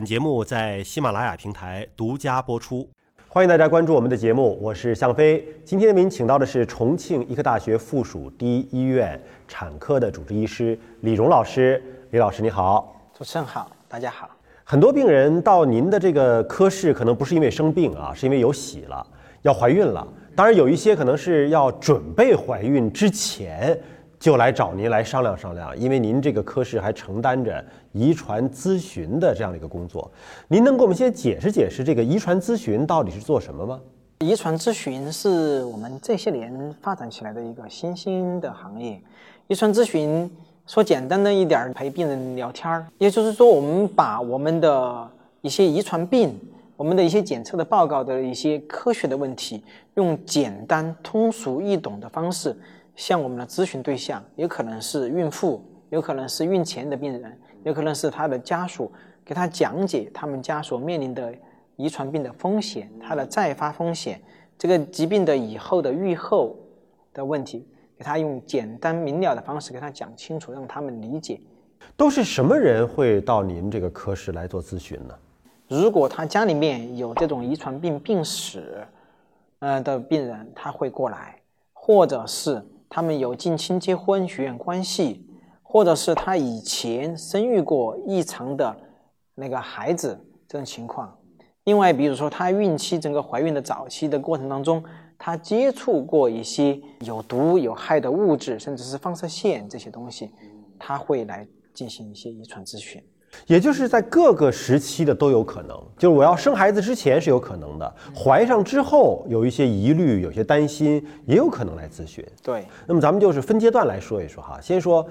本节目在喜马拉雅平台独家播出，欢迎大家关注我们的节目，我是向飞。今天为您请到的是重庆医科大学附属第一医院产科的主治医师李荣老师。李老师你好，主持人好，大家好。很多病人到您的这个科室，可能不是因为生病啊，是因为有喜了，要怀孕了。当然有一些可能是要准备怀孕之前。就来找您来商量商量，因为您这个科室还承担着遗传咨询的这样的一个工作，您能给我们先解释解释这个遗传咨询到底是做什么吗？遗传咨询是我们这些年发展起来的一个新兴的行业。遗传咨询说简单的一点，陪病人聊天儿，也就是说，我们把我们的一些遗传病、我们的一些检测的报告的一些科学的问题，用简单、通俗易懂的方式。向我们的咨询对象，有可能是孕妇，有可能是孕前的病人，有可能是他的家属，给他讲解他们家所面临的遗传病的风险，他的再发风险，这个疾病的以后的预后的问题，给他用简单明了的方式给他讲清楚，让他们理解。都是什么人会到您这个科室来做咨询呢？如果他家里面有这种遗传病病史，呃的病人，他会过来，或者是。他们有近亲结婚、血缘关系，或者是他以前生育过异常的那个孩子这种情况。另外，比如说他孕期整个怀孕的早期的过程当中，他接触过一些有毒有害的物质，甚至是放射线这些东西，他会来进行一些遗传咨询。也就是在各个时期的都有可能，就是我要生孩子之前是有可能的，怀上之后有一些疑虑、有些担心，也有可能来咨询。对，那么咱们就是分阶段来说一说哈。先说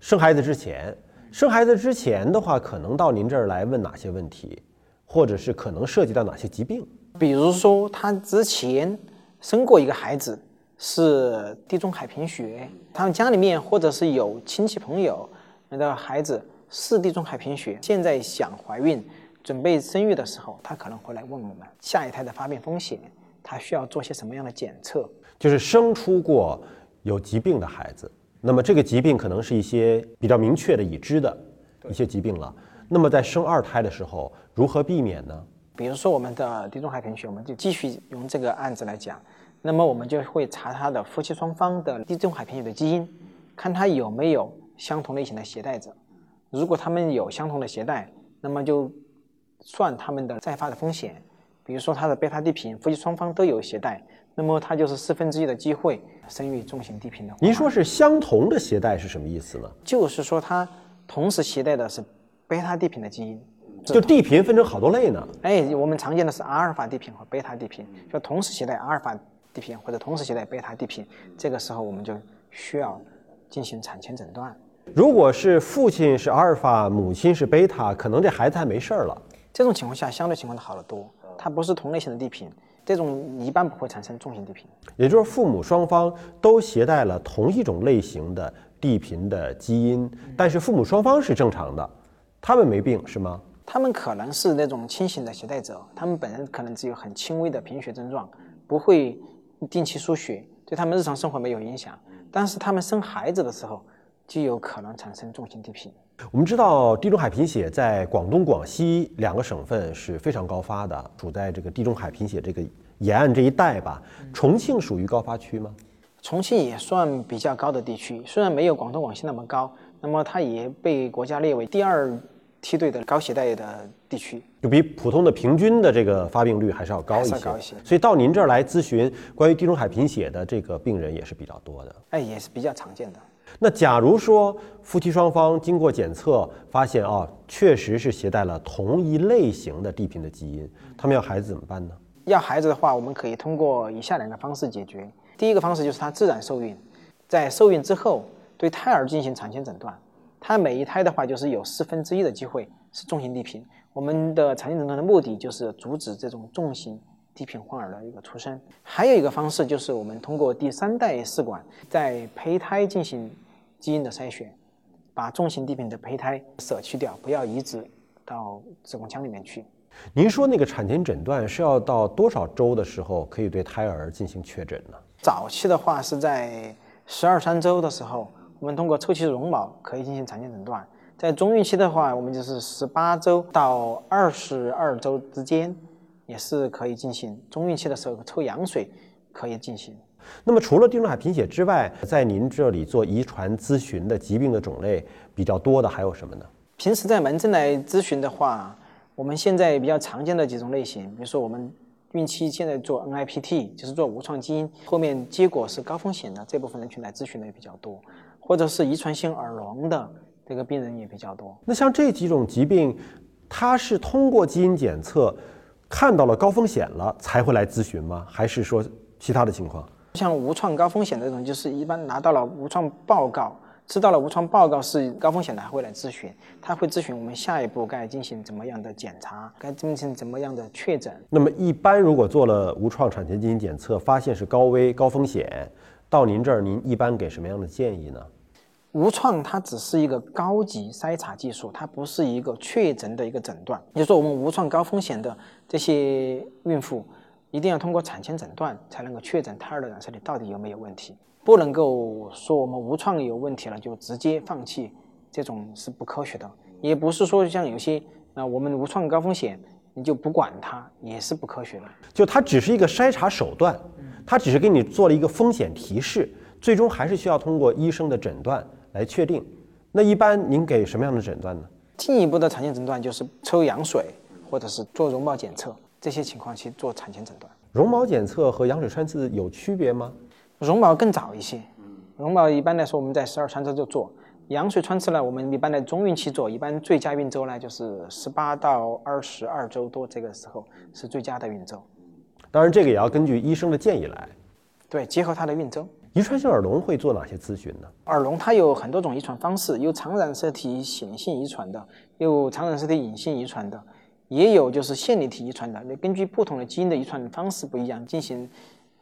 生孩子之前，生孩子之前的话，可能到您这儿来问哪些问题，或者是可能涉及到哪些疾病？比如说他之前生过一个孩子是地中海贫血，他们家里面或者是有亲戚朋友那个孩子。是地中海贫血，现在想怀孕、准备生育的时候，他可能会来问我们下一胎的发病风险，他需要做些什么样的检测？就是生出过有疾病的孩子，那么这个疾病可能是一些比较明确的已知的一些疾病了。那么在生二胎的时候，如何避免呢？比如说我们的地中海贫血，我们就继续用这个案子来讲，那么我们就会查他的夫妻双方的地中海贫血的基因，看他有没有相同类型的携带者。如果他们有相同的携带，那么就算他们的再发的风险。比如说他的贝塔地贫，夫妻双方都有携带，那么他就是四分之一的机会生育重型地贫的。您说是相同的携带是什么意思呢？就是说他同时携带的是贝塔地贫的基因。就地贫分成好多类呢？哎，我们常见的是阿尔法地贫和贝塔地贫，就同时携带阿尔法地贫或者同时携带贝塔地贫，这个时候我们就需要进行产前诊断。如果是父亲是阿尔法，母亲是贝塔，可能这孩子还没事儿了。这种情况下，相对情况的好得多。它不是同类型的地贫，这种一般不会产生重型地贫。也就是父母双方都携带了同一种类型的地贫的基因，但是父母双方是正常的，他们没病是吗？他们可能是那种轻型的携带者，他们本人可能只有很轻微的贫血症状，不会定期输血，对他们日常生活没有影响。但是他们生孩子的时候。就有可能产生重型地贫。我们知道地中海贫血在广东、广西两个省份是非常高发的，处在这个地中海贫血这个沿岸这一带吧。重庆属于高发区吗？重庆也算比较高的地区，虽然没有广东、广西那么高，那么它也被国家列为第二梯队的高血带的地区，就比普通的平均的这个发病率还是要高一些。高一些。所以到您这儿来咨询关于地中海贫血的这个病人也是比较多的。哎，也是比较常见的。那假如说夫妻双方经过检测发现啊，确实是携带了同一类型的地贫的基因，他们要孩子怎么办呢？要孩子的话，我们可以通过以下两个方式解决。第一个方式就是他自然受孕，在受孕之后对胎儿进行产前诊断，他每一胎的话就是有四分之一的机会是重型地贫。我们的产前诊断的目的就是阻止这种重型地贫患儿的一个出生。还有一个方式就是我们通过第三代试管在胚胎进行。基因的筛选，把重型低频的胚胎舍去掉，不要移植到子宫腔里面去。您说那个产前诊断是要到多少周的时候可以对胎儿进行确诊呢？早期的话是在十二三周的时候，我们通过抽取绒毛可以进行产前诊断。在中孕期的话，我们就是十八周到二十二周之间，也是可以进行中孕期的时候抽羊水可以进行。那么除了地中海贫血之外，在您这里做遗传咨询的疾病的种类比较多的还有什么呢？平时在门诊来咨询的话，我们现在比较常见的几种类型，比如说我们孕期现在做 NIPT，就是做无创基因，后面结果是高风险的这部分人群来咨询的也比较多，或者是遗传性耳聋的。这个病人也比较多。那像这几种疾病，它是通过基因检测看到了高风险了才会来咨询吗？还是说其他的情况？像无创高风险这种，就是一般拿到了无创报告，知道了无创报告是高风险的，还会来咨询。他会咨询我们下一步该进行怎么样的检查，该进行怎么样的确诊。那么一般如果做了无创产前基因检测，发现是高危高风险，到您这儿您一般给什么样的建议呢？无创它只是一个高级筛查技术，它不是一个确诊的一个诊断。也就是说，我们无创高风险的这些孕妇，一定要通过产前诊断才能够确诊胎儿的染色体到底有没有问题。不能够说我们无创有问题了就直接放弃，这种是不科学的。也不是说像有些啊，我们无创高风险你就不管它，也是不科学的。就它只是一个筛查手段，它只是给你做了一个风险提示，最终还是需要通过医生的诊断。来确定，那一般您给什么样的诊断呢？进一步的产前诊断就是抽羊水，或者是做绒毛检测，这些情况去做产前诊断。绒毛检测和羊水穿刺有区别吗？绒毛更早一些，绒毛一般来说我们在十二三周就做，羊水穿刺呢，我们一般在中孕期做，一般最佳孕周呢就是十八到二十二周多，这个时候是最佳的孕周。当然，这个也要根据医生的建议来。对，结合他的孕周。遗传性耳聋会做哪些咨询呢？耳聋它有很多种遗传方式，有常染色体显性遗传的，有常染色体隐性遗传的，也有就是线粒体遗传的。那根据不同的基因的遗传方式不一样，进行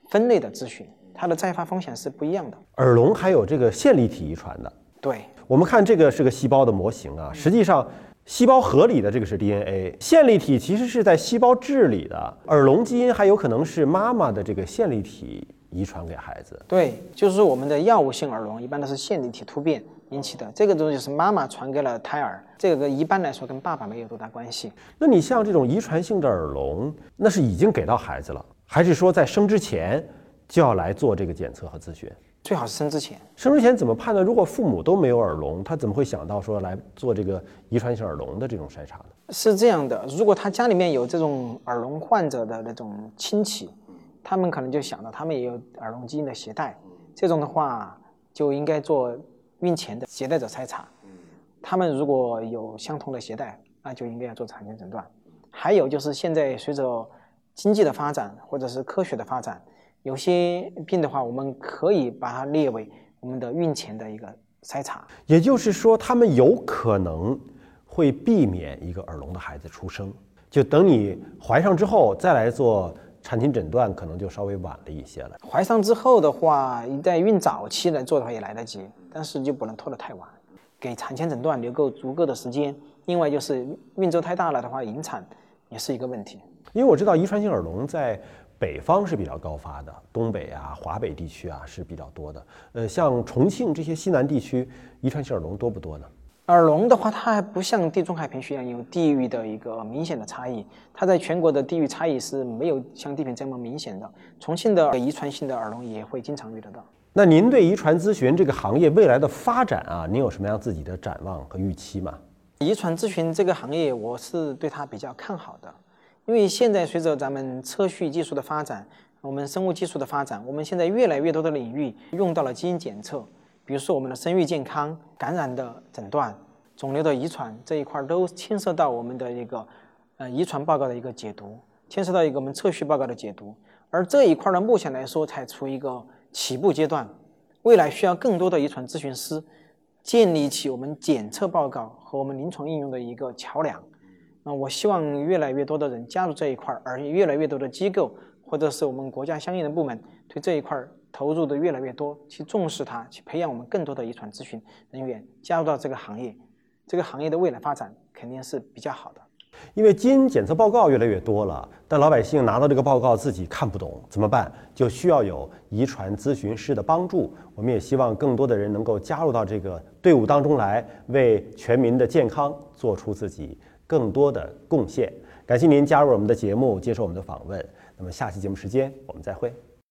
分类的咨询，它的再发风险是不一样的。耳聋还有这个线粒体遗传的。对，我们看这个是个细胞的模型啊，实际上细胞核里的这个是 DNA，线粒体其实是在细胞质里的。耳聋基因还有可能是妈妈的这个线粒体。遗传给孩子，对，就是我们的药物性耳聋，一般都是线粒体突变引起的。这个东西是妈妈传给了胎儿，这个一般来说跟爸爸没有多大关系。那你像这种遗传性的耳聋，那是已经给到孩子了，还是说在生之前就要来做这个检测和咨询？最好是生之前。生之前怎么判断？如果父母都没有耳聋，他怎么会想到说来做这个遗传性耳聋的这种筛查呢？是这样的，如果他家里面有这种耳聋患者的那种亲戚。他们可能就想到，他们也有耳聋基因的携带，这种的话就应该做孕前的携带者筛查。他们如果有相同的携带，那就应该要做产前诊断。还有就是现在随着经济的发展或者是科学的发展，有些病的话，我们可以把它列为我们的孕前的一个筛查。也就是说，他们有可能会避免一个耳聋的孩子出生，就等你怀上之后再来做。产前诊断可能就稍微晚了一些了。怀上之后的话，你在孕早期来做的话也来得及，但是就不能拖得太晚，给产前诊断留够足够的时间。另外就是孕周太大了的话，引产也是一个问题。因为我知道遗传性耳聋在北方是比较高发的，东北啊、华北地区啊是比较多的。呃，像重庆这些西南地区，遗传性耳聋多不多呢？耳聋的话，它还不像地中海贫血一样有地域的一个明显的差异。它在全国的地域差异是没有像地贫这么明显的。重庆的遗传性的耳聋也会经常遇得到。那您对遗传咨询这个行业未来的发展啊，您有什么样自己的展望和预期吗？遗传咨询这个行业，我是对它比较看好的，因为现在随着咱们测序技术的发展，我们生物技术的发展，我们现在越来越多的领域用到了基因检测。比如说我们的生育健康、感染的诊断、肿瘤的遗传这一块都牵涉到我们的一个呃遗传报告的一个解读，牵涉到一个我们测序报告的解读。而这一块呢，目前来说才处于一个起步阶段，未来需要更多的遗传咨询师建立起我们检测报告和我们临床应用的一个桥梁。那我希望越来越多的人加入这一块，而越来越多的机构或者是我们国家相应的部门对这一块。投入的越来越多，去重视它，去培养我们更多的遗传咨询人员加入到这个行业，这个行业的未来发展肯定是比较好的。因为基因检测报告越来越多了，但老百姓拿到这个报告自己看不懂，怎么办？就需要有遗传咨询师的帮助。我们也希望更多的人能够加入到这个队伍当中来，为全民的健康做出自己更多的贡献。感谢您加入我们的节目，接受我们的访问。那么下期节目时间我们再会。